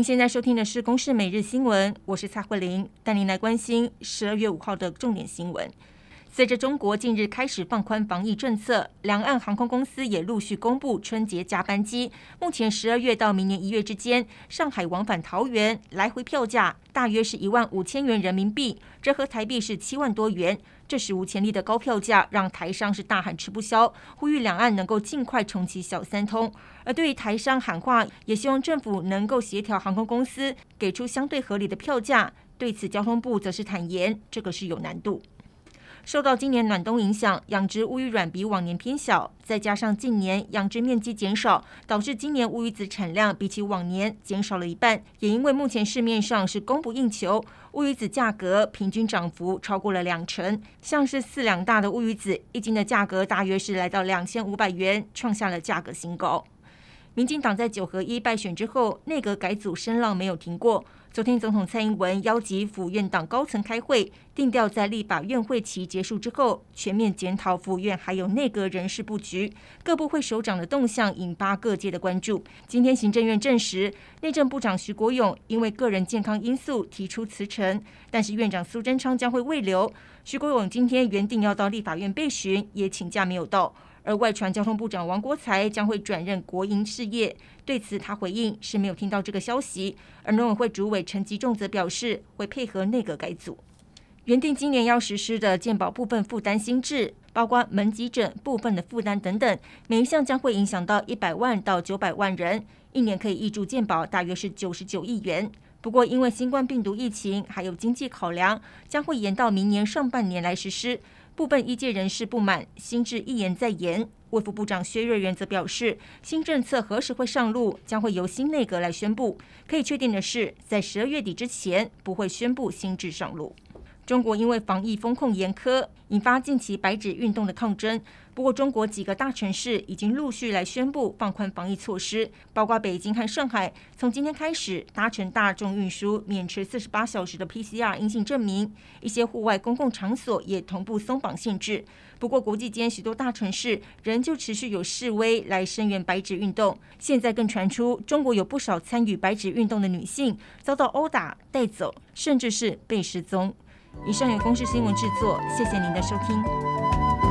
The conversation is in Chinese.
您现在收听的是《公视每日新闻》，我是蔡慧玲，带您来关心十二月五号的重点新闻。随着中国近日开始放宽防疫政策，两岸航空公司也陆续公布春节加班机。目前十二月到明年一月之间，上海往返桃园来回票价大约是一万五千元人民币，折合台币是七万多元。这史无前例的高票价让台商是大喊吃不消，呼吁两岸能够尽快重启小三通。而对于台商喊话，也希望政府能够协调航空公司给出相对合理的票价。对此，交通部则是坦言，这个是有难度。受到今年暖冬影响，养殖乌鱼卵比往年偏小，再加上近年养殖面积减少，导致今年乌鱼子产量比起往年减少了一半。也因为目前市面上是供不应求，乌鱼子价格平均涨幅超过了两成。像是四两大的乌鱼子，一斤的价格大约是来到两千五百元，创下了价格新高。民进党在九合一败选之后，内阁改组声浪没有停过。昨天，总统蔡英文邀集府院党高层开会，定调在立法院会期结束之后，全面检讨府院还有内阁人事布局。各部会首长的动向引发各界的关注。今天，行政院证实，内政部长徐国勇因为个人健康因素提出辞呈，但是院长苏贞昌将会未留。徐国勇今天原定要到立法院备询，也请假没有到。而外传交通部长王国材将会转任国营事业，对此他回应是没有听到这个消息。而农委会主委陈吉仲则表示会配合内阁改组。原定今年要实施的健保部分负担新制，包括门急诊部分的负担等等，每一项将会影响到一百万到九百万人，一年可以挹注健保大约是九十九亿元。不过因为新冠病毒疫情还有经济考量，将会延到明年上半年来实施。部分业界人士不满新制一言再言，卫副部长薛瑞元则表示，新政策何时会上路，将会由新内阁来宣布。可以确定的是，在十二月底之前不会宣布新制上路。中国因为防疫风控严苛，引发近期白纸运动的抗争。不过，中国几个大城市已经陆续来宣布放宽防疫措施，包括北京和上海，从今天开始搭乘大众运输免持四十八小时的 PCR 阴性证明。一些户外公共场所也同步松绑限制。不过，国际间许多大城市仍旧持续有示威来声援白纸运动。现在更传出，中国有不少参与白纸运动的女性遭到殴打、带走，甚至是被失踪。以上由公视新闻制作，谢谢您的收听。